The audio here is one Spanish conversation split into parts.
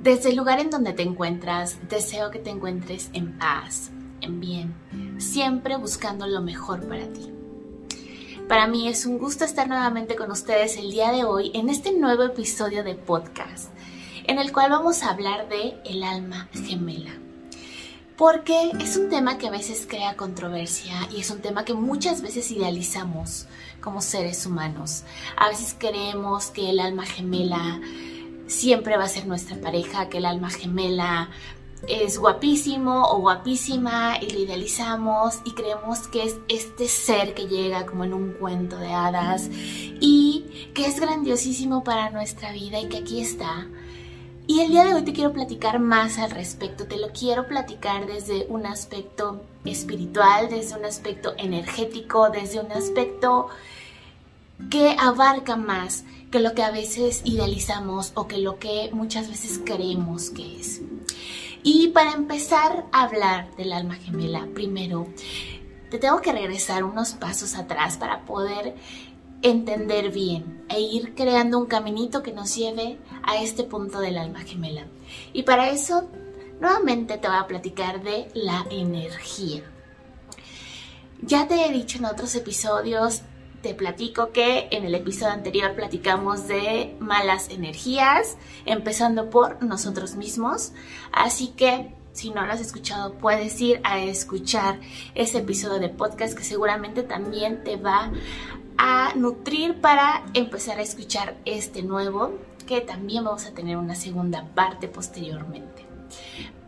Desde el lugar en donde te encuentras, deseo que te encuentres en paz, en bien, siempre buscando lo mejor para ti. Para mí es un gusto estar nuevamente con ustedes el día de hoy en este nuevo episodio de podcast, en el cual vamos a hablar de el alma gemela. Porque es un tema que a veces crea controversia y es un tema que muchas veces idealizamos como seres humanos. A veces creemos que el alma gemela siempre va a ser nuestra pareja, que el alma gemela es guapísimo o guapísima y lo idealizamos y creemos que es este ser que llega como en un cuento de hadas y que es grandiosísimo para nuestra vida y que aquí está. Y el día de hoy te quiero platicar más al respecto, te lo quiero platicar desde un aspecto espiritual, desde un aspecto energético, desde un aspecto que abarca más que lo que a veces idealizamos o que lo que muchas veces creemos que es. Y para empezar a hablar del alma gemela, primero te tengo que regresar unos pasos atrás para poder entender bien e ir creando un caminito que nos lleve a este punto del alma gemela. Y para eso, nuevamente te voy a platicar de la energía. Ya te he dicho en otros episodios te platico que en el episodio anterior platicamos de malas energías, empezando por nosotros mismos. Así que si no lo has escuchado, puedes ir a escuchar ese episodio de podcast que seguramente también te va a nutrir para empezar a escuchar este nuevo, que también vamos a tener una segunda parte posteriormente.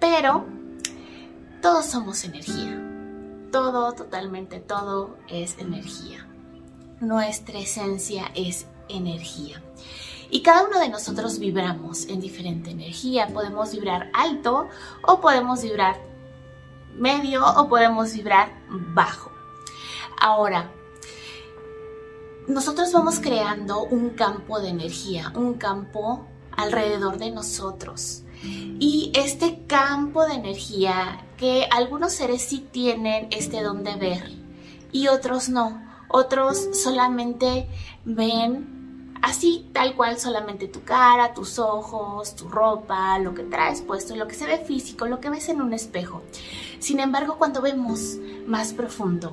Pero todos somos energía. Todo, totalmente todo es energía nuestra esencia es energía. Y cada uno de nosotros vibramos en diferente energía. Podemos vibrar alto o podemos vibrar medio o podemos vibrar bajo. Ahora, nosotros vamos creando un campo de energía, un campo alrededor de nosotros. Y este campo de energía que algunos seres sí tienen este don de ver y otros no otros solamente ven así, tal cual, solamente tu cara, tus ojos, tu ropa, lo que traes puesto, lo que se ve físico, lo que ves en un espejo. Sin embargo, cuando vemos más profundo,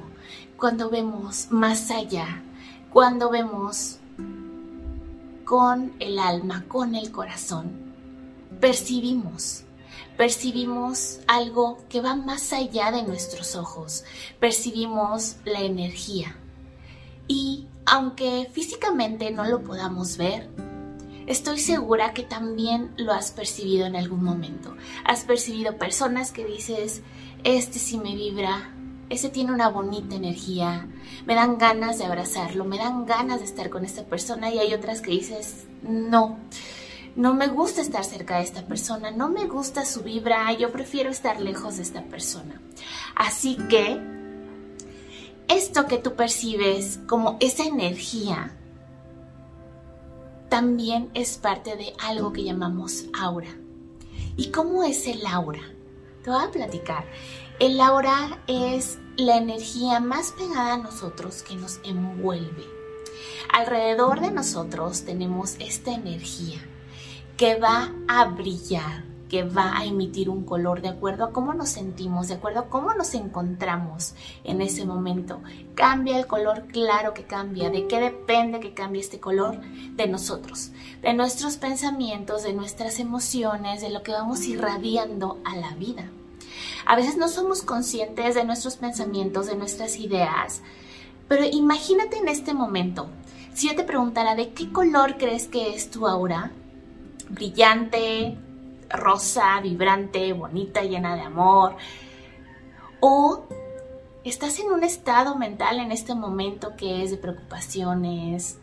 cuando vemos más allá, cuando vemos con el alma, con el corazón, percibimos percibimos algo que va más allá de nuestros ojos, percibimos la energía, y aunque físicamente no lo podamos ver, estoy segura que también lo has percibido en algún momento. Has percibido personas que dices, este sí me vibra, ese tiene una bonita energía, me dan ganas de abrazarlo, me dan ganas de estar con esta persona y hay otras que dices, no, no me gusta estar cerca de esta persona, no me gusta su vibra, yo prefiero estar lejos de esta persona. Así que esto que tú percibes como esa energía también es parte de algo que llamamos aura. ¿Y cómo es el aura? Te voy a platicar. El aura es la energía más pegada a nosotros que nos envuelve. Alrededor de nosotros tenemos esta energía que va a brillar, que va a emitir un color de acuerdo a cómo nos sentimos, de acuerdo a cómo nos encontramos en ese momento. Cambia el color, claro que cambia. ¿De qué depende que cambie este color? De nosotros, de nuestros pensamientos, de nuestras emociones, de lo que vamos irradiando a la vida. A veces no somos conscientes de nuestros pensamientos, de nuestras ideas, pero imagínate en este momento, si yo te preguntara de qué color crees que es tu aura, brillante, rosa, vibrante, bonita, llena de amor. O estás en un estado mental en este momento que es de preocupaciones,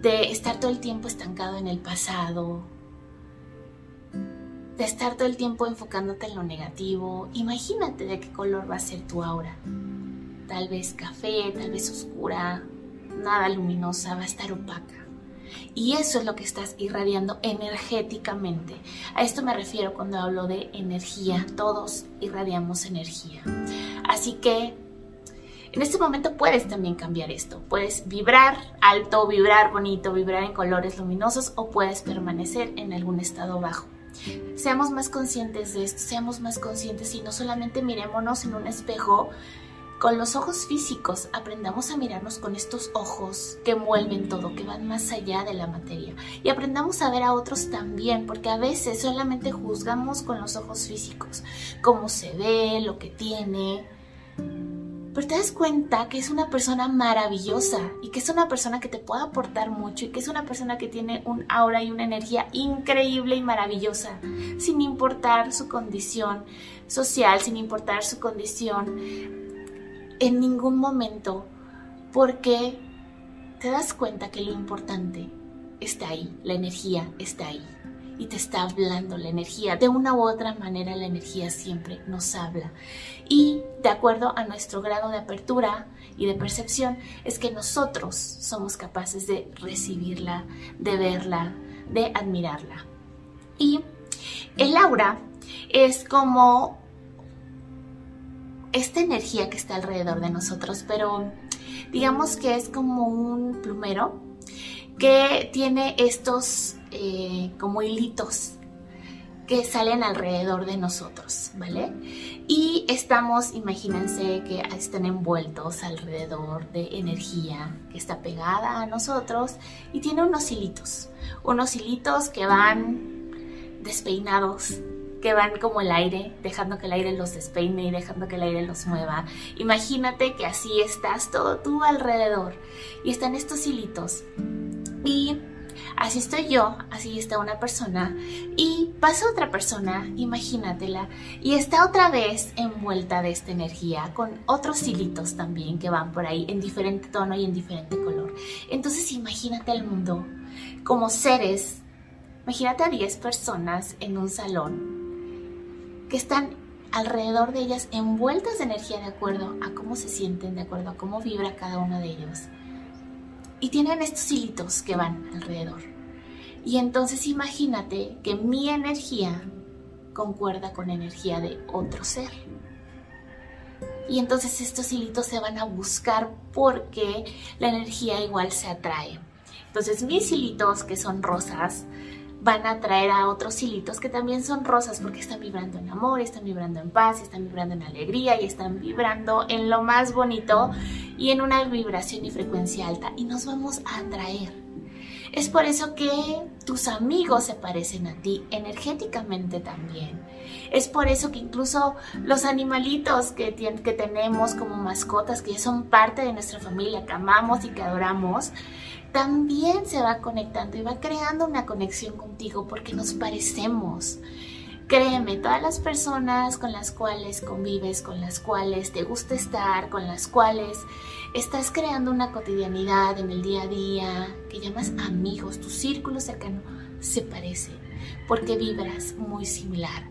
de estar todo el tiempo estancado en el pasado, de estar todo el tiempo enfocándote en lo negativo. Imagínate de qué color va a ser tu aura. Tal vez café, tal vez oscura, nada luminosa, va a estar opaca. Y eso es lo que estás irradiando energéticamente. A esto me refiero cuando hablo de energía. Todos irradiamos energía. Así que En este momento puedes también cambiar esto. Puedes vibrar alto, vibrar bonito, vibrar en colores luminosos o puedes permanecer en algún estado bajo. Seamos más conscientes de esto, seamos más conscientes y no solamente mirémonos en un espejo con los ojos físicos, aprendamos a mirarnos con estos ojos que envuelven todo, que van más allá de la materia. Y aprendamos a ver a otros también, porque a veces solamente juzgamos con los ojos físicos, cómo se ve, lo que tiene, pero te das cuenta que es una persona maravillosa y que es una persona que te puede aportar mucho y que es una persona que tiene un aura y una energía increíble y maravillosa, sin importar su condición social, sin importar su condición en ningún momento, porque te das cuenta que lo importante está ahí, la energía está ahí y te está hablando la energía. De una u otra manera la energía siempre nos habla. Y de acuerdo a nuestro grado de apertura y de percepción, es que nosotros somos capaces de recibirla, de verla, de admirarla. Y el aura es como esta energía que está alrededor de nosotros, pero digamos que es como un plumero que tiene estos eh, como hilitos que salen alrededor de nosotros, ¿vale? Y estamos, imagínense que están envueltos alrededor de energía que está pegada a nosotros y tiene unos hilitos, unos hilitos que van despeinados, que van como el aire, dejando que el aire los despeine y dejando que el aire los mueva. Imagínate que así estás todo tú alrededor y están estos hilitos. Y Así estoy yo, así está una persona y pasa otra persona, imagínatela, y está otra vez envuelta de esta energía con otros hilitos también que van por ahí en diferente tono y en diferente color. Entonces imagínate el mundo como seres, imagínate a 10 personas en un salón que están alrededor de ellas envueltas de energía de acuerdo a cómo se sienten, de acuerdo a cómo vibra cada uno de ellos y tienen estos hilitos que van alrededor. Y entonces imagínate que mi energía concuerda con energía de otro ser. Y entonces estos hilitos se van a buscar porque la energía igual se atrae. Entonces mis hilitos que son rosas van a atraer a otros hilitos que también son rosas porque están vibrando en amor, están vibrando en paz, están vibrando en alegría y están vibrando en lo más bonito y en una vibración y frecuencia alta y nos vamos a atraer. Es por eso que tus amigos se parecen a ti energéticamente también. Es por eso que incluso los animalitos que, que tenemos como mascotas, que son parte de nuestra familia, que amamos y que adoramos, también se va conectando y va creando una conexión contigo porque nos parecemos. Créeme, todas las personas con las cuales convives, con las cuales te gusta estar, con las cuales estás creando una cotidianidad en el día a día, que llamas amigos, tu círculo cercano, se parece porque vibras muy similar.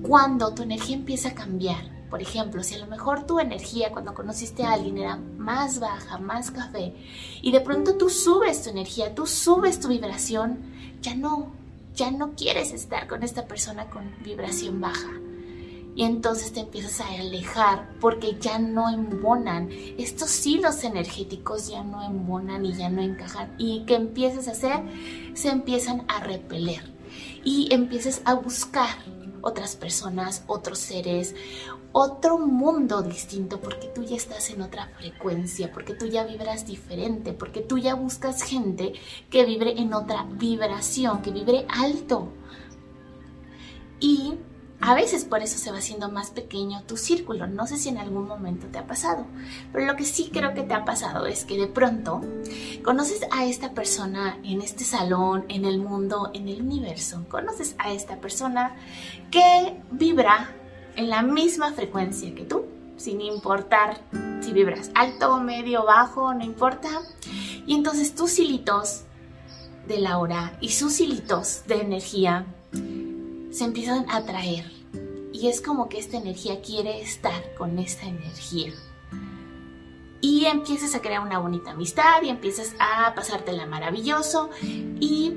Cuando tu energía empieza a cambiar, por ejemplo, si a lo mejor tu energía cuando conociste a alguien era más baja, más café, y de pronto tú subes tu energía, tú subes tu vibración, ya no, ya no quieres estar con esta persona con vibración baja. Y entonces te empiezas a alejar porque ya no embonan. Estos hilos energéticos ya no embonan y ya no encajan. ¿Y qué empiezas a hacer? Se empiezan a repeler. Y empiezas a buscar otras personas, otros seres, otro mundo distinto, porque tú ya estás en otra frecuencia, porque tú ya vibras diferente, porque tú ya buscas gente que vibre en otra vibración, que vibre alto. Y a veces por eso se va haciendo más pequeño tu círculo. No sé si en algún momento te ha pasado, pero lo que sí creo que te ha pasado es que de pronto conoces a esta persona en este salón, en el mundo, en el universo. Conoces a esta persona que vibra en la misma frecuencia que tú, sin importar si vibras alto, medio, bajo, no importa. Y entonces tus hilitos de la hora y sus hilitos de energía se empiezan a atraer. Y es como que esta energía quiere estar con esta energía. Y empiezas a crear una bonita amistad y empiezas a pasártela maravilloso. Y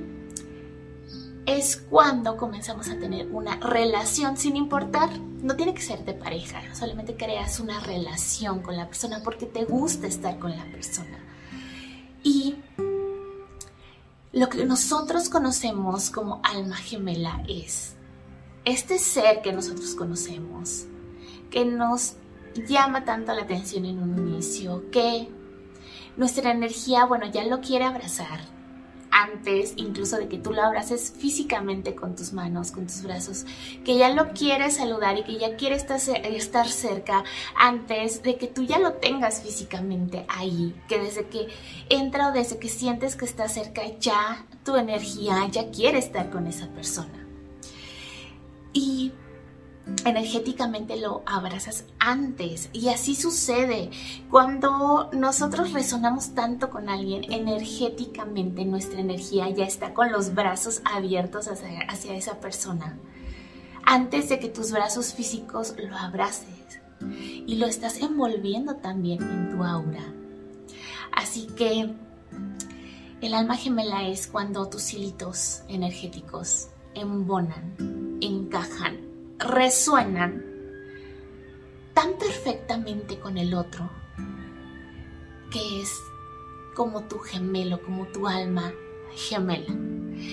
es cuando comenzamos a tener una relación sin importar, no tiene que ser de pareja, solamente creas una relación con la persona porque te gusta estar con la persona. Y lo que nosotros conocemos como alma gemela es este ser que nosotros conocemos, que nos llama tanto la atención en un inicio, que nuestra energía, bueno, ya lo quiere abrazar, antes incluso de que tú lo abraces físicamente con tus manos, con tus brazos, que ya lo quieres saludar y que ya quiere estar, estar cerca antes de que tú ya lo tengas físicamente ahí, que desde que entra o desde que sientes que está cerca ya tu energía ya quiere estar con esa persona. Y energéticamente lo abrazas antes. Y así sucede. Cuando nosotros resonamos tanto con alguien energéticamente nuestra energía ya está con los brazos abiertos hacia, esa persona antes de que tus brazos físicos lo abraces. Y lo estás envolviendo también en tu aura. Así que el alma gemela es cuando tus hilitos energéticos embonan resuenan tan perfectamente con el otro que es como tu gemelo, como tu alma gemela.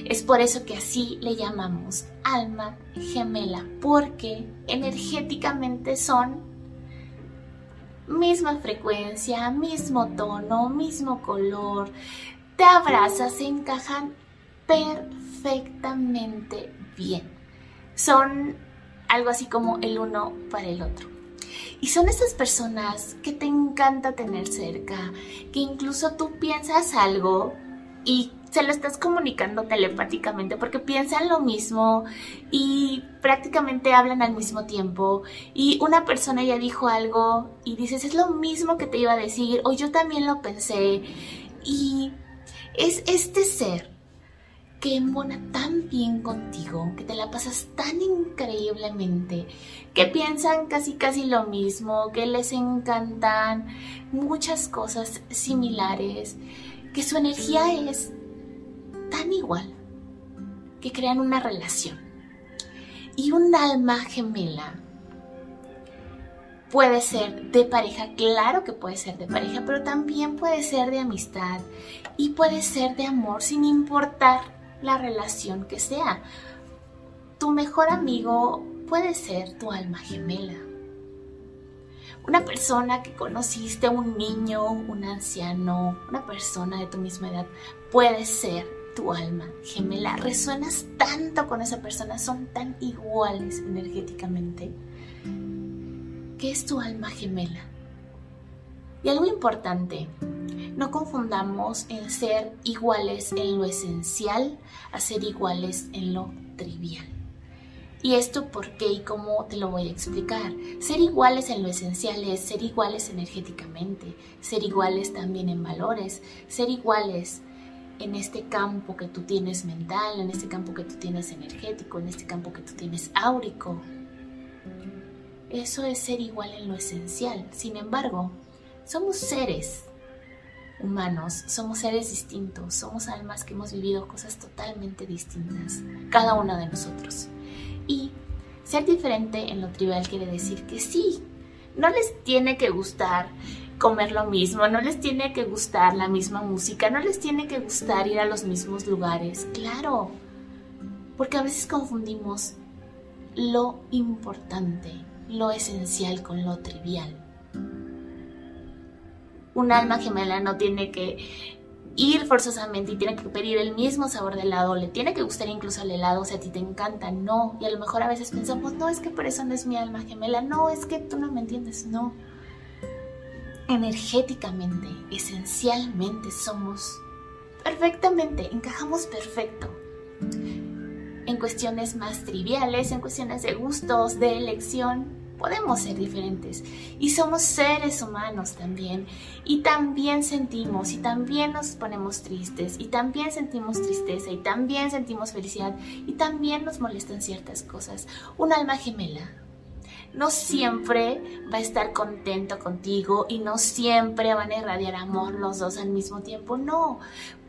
Es por eso que así le llamamos alma gemela, porque energéticamente son misma frecuencia, mismo tono, mismo color, te abrazas, se encajan perfectamente bien. Son algo así como el uno para el otro. Y son esas personas que te encanta tener cerca, que incluso tú piensas algo y se lo estás comunicando telepáticamente porque piensan lo mismo y prácticamente hablan al mismo tiempo y una persona ya dijo algo y dices es lo mismo que te iba a decir o yo también lo pensé y es este ser que embona tan bien contigo, que te la pasas tan increíblemente, que piensan casi casi lo mismo, que les encantan muchas cosas similares, que su energía es tan igual, que crean una relación. Y un alma gemela puede ser de pareja, claro que puede ser de pareja, pero también puede ser de amistad y puede ser de amor sin importar la relación que sea. Tu mejor amigo puede ser tu alma gemela. Una persona que conociste, un niño, un anciano, una persona de tu misma edad, puede ser tu alma gemela. Resuenas tanto con esa persona, son tan iguales energéticamente. ¿Qué es tu alma gemela? Y algo importante, no confundamos en ser iguales en lo esencial a ser iguales en lo trivial. ¿Y esto por qué y cómo te lo voy a explicar? Ser iguales en lo esencial es ser iguales energéticamente, ser iguales también en valores, ser iguales en este campo que tú tienes mental, en este campo que tú tienes energético, en este campo que tú tienes áurico. Eso es ser igual en lo esencial. Sin embargo, somos seres humanos, somos seres distintos, somos almas que hemos vivido cosas totalmente distintas, cada uno de nosotros. Y ser diferente en lo trivial quiere decir que sí, no les tiene que gustar comer lo mismo, no les tiene que gustar la misma música, no les tiene que gustar ir a los mismos lugares, claro, porque a veces confundimos lo importante, lo esencial con lo trivial un alma gemela no tiene que ir forzosamente y tiene que pedir el mismo sabor de helado, le tiene que gustar incluso el helado si a ti te encanta, no. Y a lo mejor a veces pensamos, no, es que por eso no es mi alma gemela, no, es que tú no me entiendes, no. Energéticamente, esencialmente somos perfectamente, encajamos perfecto. En cuestiones más triviales, en cuestiones de gustos, de elección, podemos ser diferentes y somos seres humanos también y también sentimos y también nos ponemos tristes y también sentimos tristeza y también sentimos felicidad y también nos molestan ciertas cosas. Un alma gemela no siempre va a estar contento contigo y no siempre van a irradiar amor los dos al mismo tiempo. No,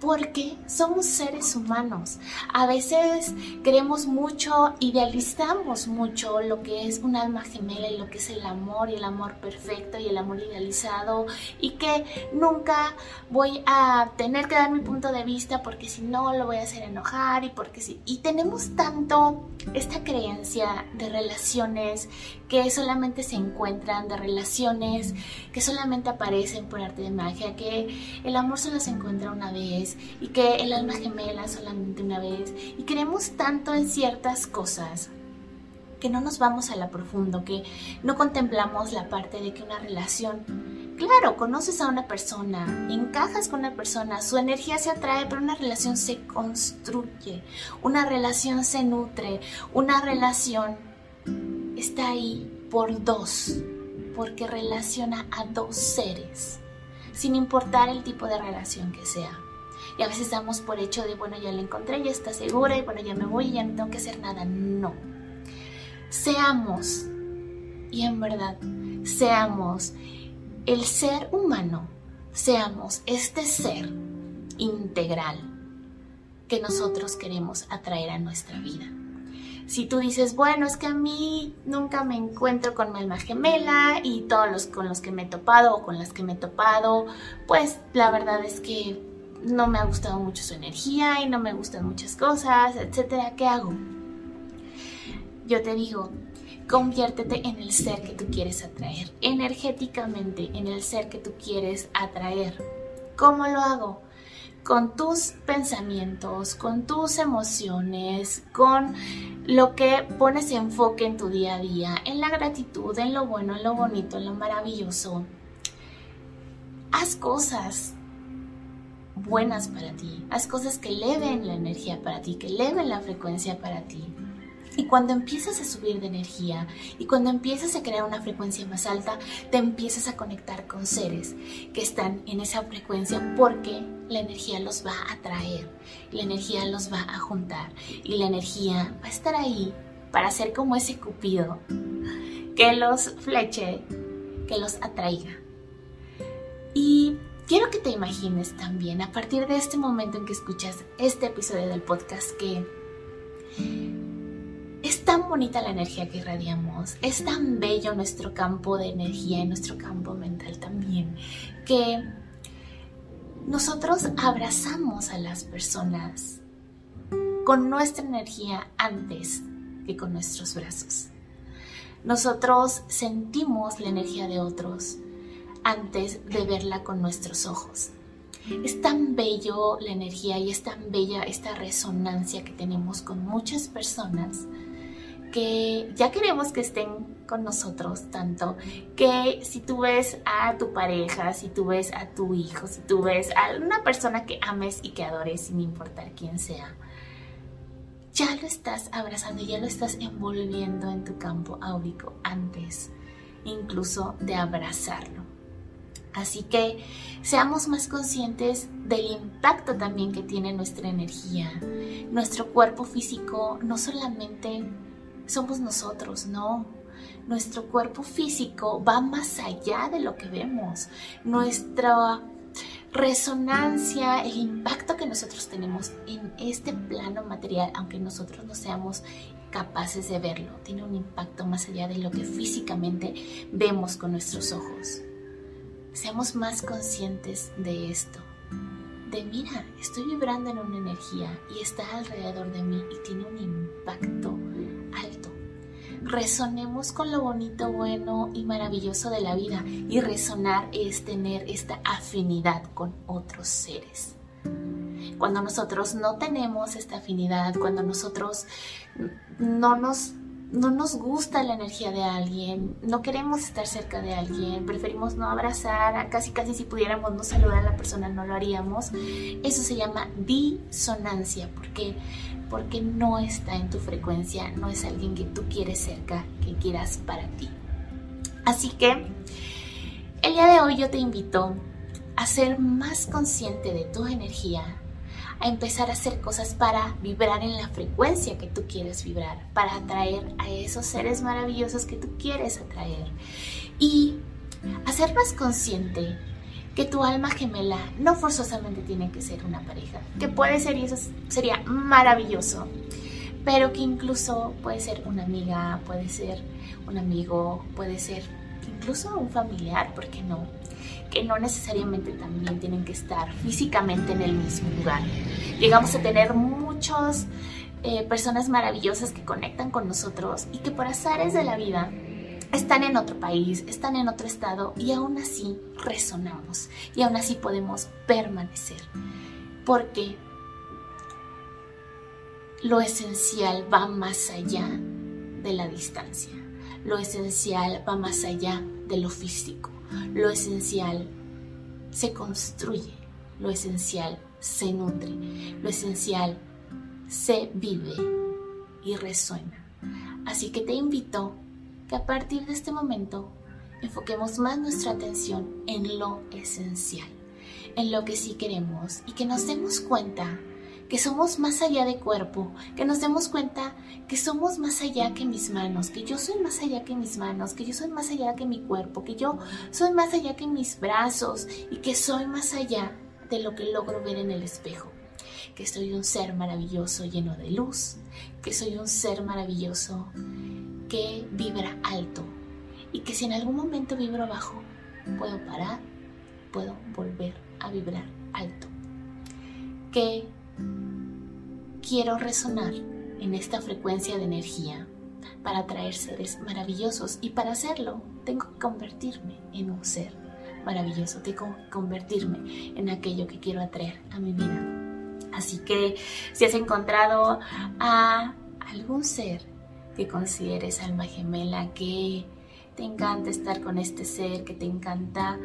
porque somos seres humanos. A veces queremos mucho, idealizamos mucho lo que es un alma gemela y lo que es el amor y el amor perfecto y el amor idealizado y que nunca voy a tener que dar mi punto de vista porque si no lo voy a hacer enojar y porque si y tenemos tanto esta creencia de relaciones que solamente se encuentran, de relaciones que solamente aparecen por arte de magia, que el amor solo se encuentra una vez y que el alma gemela solamente una vez. Y creemos tanto en ciertas cosas que no nos vamos a la profundo, que no contemplamos la parte de que una relación, claro, conoces a una persona, encajas con una persona, su energía se atrae, pero una relación se construye, una relación se nutre, una relación está ahí por dos, porque relaciona a dos seres, sin importar el tipo de relación que sea. Y a veces damos por hecho de, bueno, ya la encontré, ya está segura y bueno, ya me voy ya no tengo que hacer nada. No seamos, y en verdad, seamos el ser humano, seamos este ser integral que nosotros queremos atraer a nuestra vida. Si tú dices, bueno, es que a mí nunca me encuentro con mi alma gemela y todos los con los que me he topado o con las que me he topado, pues la verdad es que no me ha gustado mucho su energía y no me gustan muchas cosas, etcétera, ¿qué hago? yo te digo, conviértete en el ser que tú quieres atraer, energéticamente en el ser que tú quieres atraer. ¿Cómo lo hago? Con tus pensamientos, con tus emociones, con lo que pones enfoque en tu día a día, en la gratitud, en lo bueno, en lo bonito, en lo maravilloso. Haz cosas buenas para ti, haz cosas que eleven la energía para ti, que eleven la frecuencia para ti. Y cuando empiezas a subir de energía y cuando empiezas a crear una frecuencia más alta, te empiezas a conectar con seres que están en esa frecuencia porque la energía los va a atraer, la energía los va a juntar y la energía va a estar ahí para ser como ese cupido que los fleche, que los atraiga. Y quiero que te imagines también a partir de este momento en que escuchas este episodio del podcast que es tan bonita la energía que irradiamos, es tan bello nuestro campo de energía y nuestro campo mental también, que nosotros abrazamos a las personas con nuestra energía antes que con nuestros brazos. Nosotros sentimos la energía de otros antes de verla con nuestros ojos. Es tan bello la energía y es tan bella esta resonancia que tenemos con muchas personas que ya queremos que estén con nosotros tanto que si tú ves a tu pareja, si tú ves a tu hijo, si tú ves a una persona que ames y que adores sin importar quién sea, ya lo estás abrazando, ya lo estás envolviendo en tu campo áurico antes incluso de abrazarlo. Así que seamos más conscientes del impacto también que tiene nuestra energía. Nuestro cuerpo físico no solamente somos nosotros, no. Nuestro cuerpo físico va más allá de lo que vemos. Nuestra resonancia, el impacto que nosotros tenemos en este plano material, aunque nosotros no seamos capaces de verlo, tiene un impacto más allá de lo que físicamente vemos con nuestros ojos. Seamos más conscientes de esto. De mira, estoy vibrando en una energía y está alrededor de mí y tiene un impacto resonemos con lo bonito, bueno y maravilloso de la vida. Y resonar es tener esta afinidad con otros seres. Cuando nosotros no tenemos esta afinidad, cuando nosotros no nos no nos gusta la energía de alguien, no queremos estar cerca de alguien, preferimos no abrazar, casi casi si pudiéramos no saludar a la persona no lo haríamos. Eso se llama disonancia, porque porque no está en tu frecuencia, no es alguien que tú quieres cerca, que quieras para ti. Así que el día de hoy yo te invito a ser más consciente de tu energía, a empezar a hacer cosas para vibrar en la frecuencia que tú quieres vibrar, para atraer a esos seres maravillosos que tú quieres atraer. Y hacer más consciente que tu alma gemela no forzosamente tiene que ser una pareja, que puede ser y eso sería maravilloso, pero que incluso puede ser una amiga, puede ser un amigo, puede ser incluso un familiar, ¿por qué no? Que no necesariamente también tienen que estar físicamente en el mismo lugar. Llegamos a tener muchas eh, personas maravillosas que conectan con nosotros y que por azares de la vida están en otro país, están en otro estado y aún así resonamos y aún así podemos permanecer. Porque lo esencial va más allá de la distancia. Lo esencial va más allá de lo físico. Lo esencial se construye. Lo esencial se nutre. Lo esencial se vive y resuena. Así que te invito que a partir de este momento enfoquemos más nuestra atención en lo esencial, en lo que sí queremos y que nos demos cuenta que somos más allá de cuerpo, que nos demos cuenta que somos más allá que mis manos, que yo soy más allá que mis manos, que yo soy más allá que mi cuerpo, que yo soy más allá que mis brazos y que soy más allá de lo que logro ver en el espejo, que soy un ser maravilloso lleno de luz, que soy un ser maravilloso que vibra alto y que si en algún momento vibro bajo, puedo parar, puedo volver a vibrar alto. Que quiero resonar en esta frecuencia de energía para atraer seres maravillosos y para hacerlo tengo que convertirme en un ser maravilloso, tengo que convertirme en aquello que quiero atraer a mi vida. Así que si has encontrado a algún ser que consideres alma gemela, que te encanta estar con este ser, que te encanta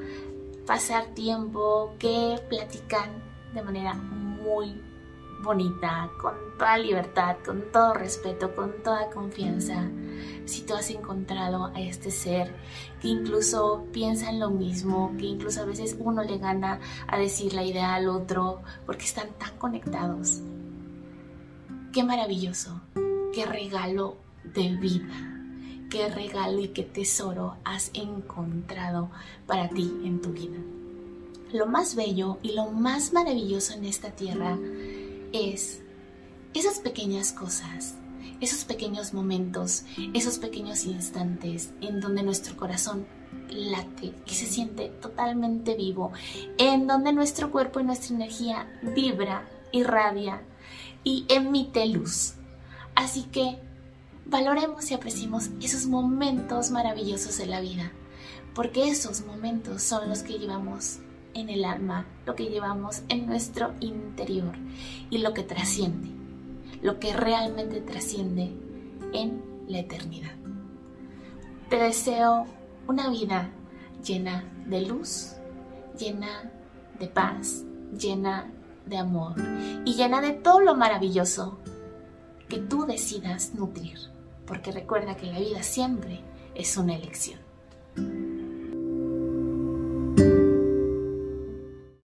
pasar tiempo, que platican de manera muy bonita, con toda libertad, con todo respeto, con toda confianza. Si tú has encontrado a este ser que incluso piensa en lo mismo, que incluso a veces uno le gana a decir la idea al otro porque están tan conectados. Qué maravilloso, qué regalo de vida. Qué regalo y qué tesoro has encontrado para ti en tu vida. Lo más bello y lo más maravilloso en esta tierra es esas pequeñas cosas, esos pequeños momentos, esos pequeños instantes en donde nuestro corazón late y se siente totalmente vivo, en donde nuestro cuerpo y nuestra energía vibra, irradia y emite luz. Así que valoremos y apreciemos esos momentos maravillosos de la vida, porque esos momentos son los que llevamos en el alma, lo que llevamos en nuestro interior y lo que trasciende, lo que realmente trasciende en la eternidad. Te deseo una vida llena de luz, llena de paz, llena de amor y llena de todo lo maravilloso que tú decidas nutrir porque recuerda que la vida siempre es una elección.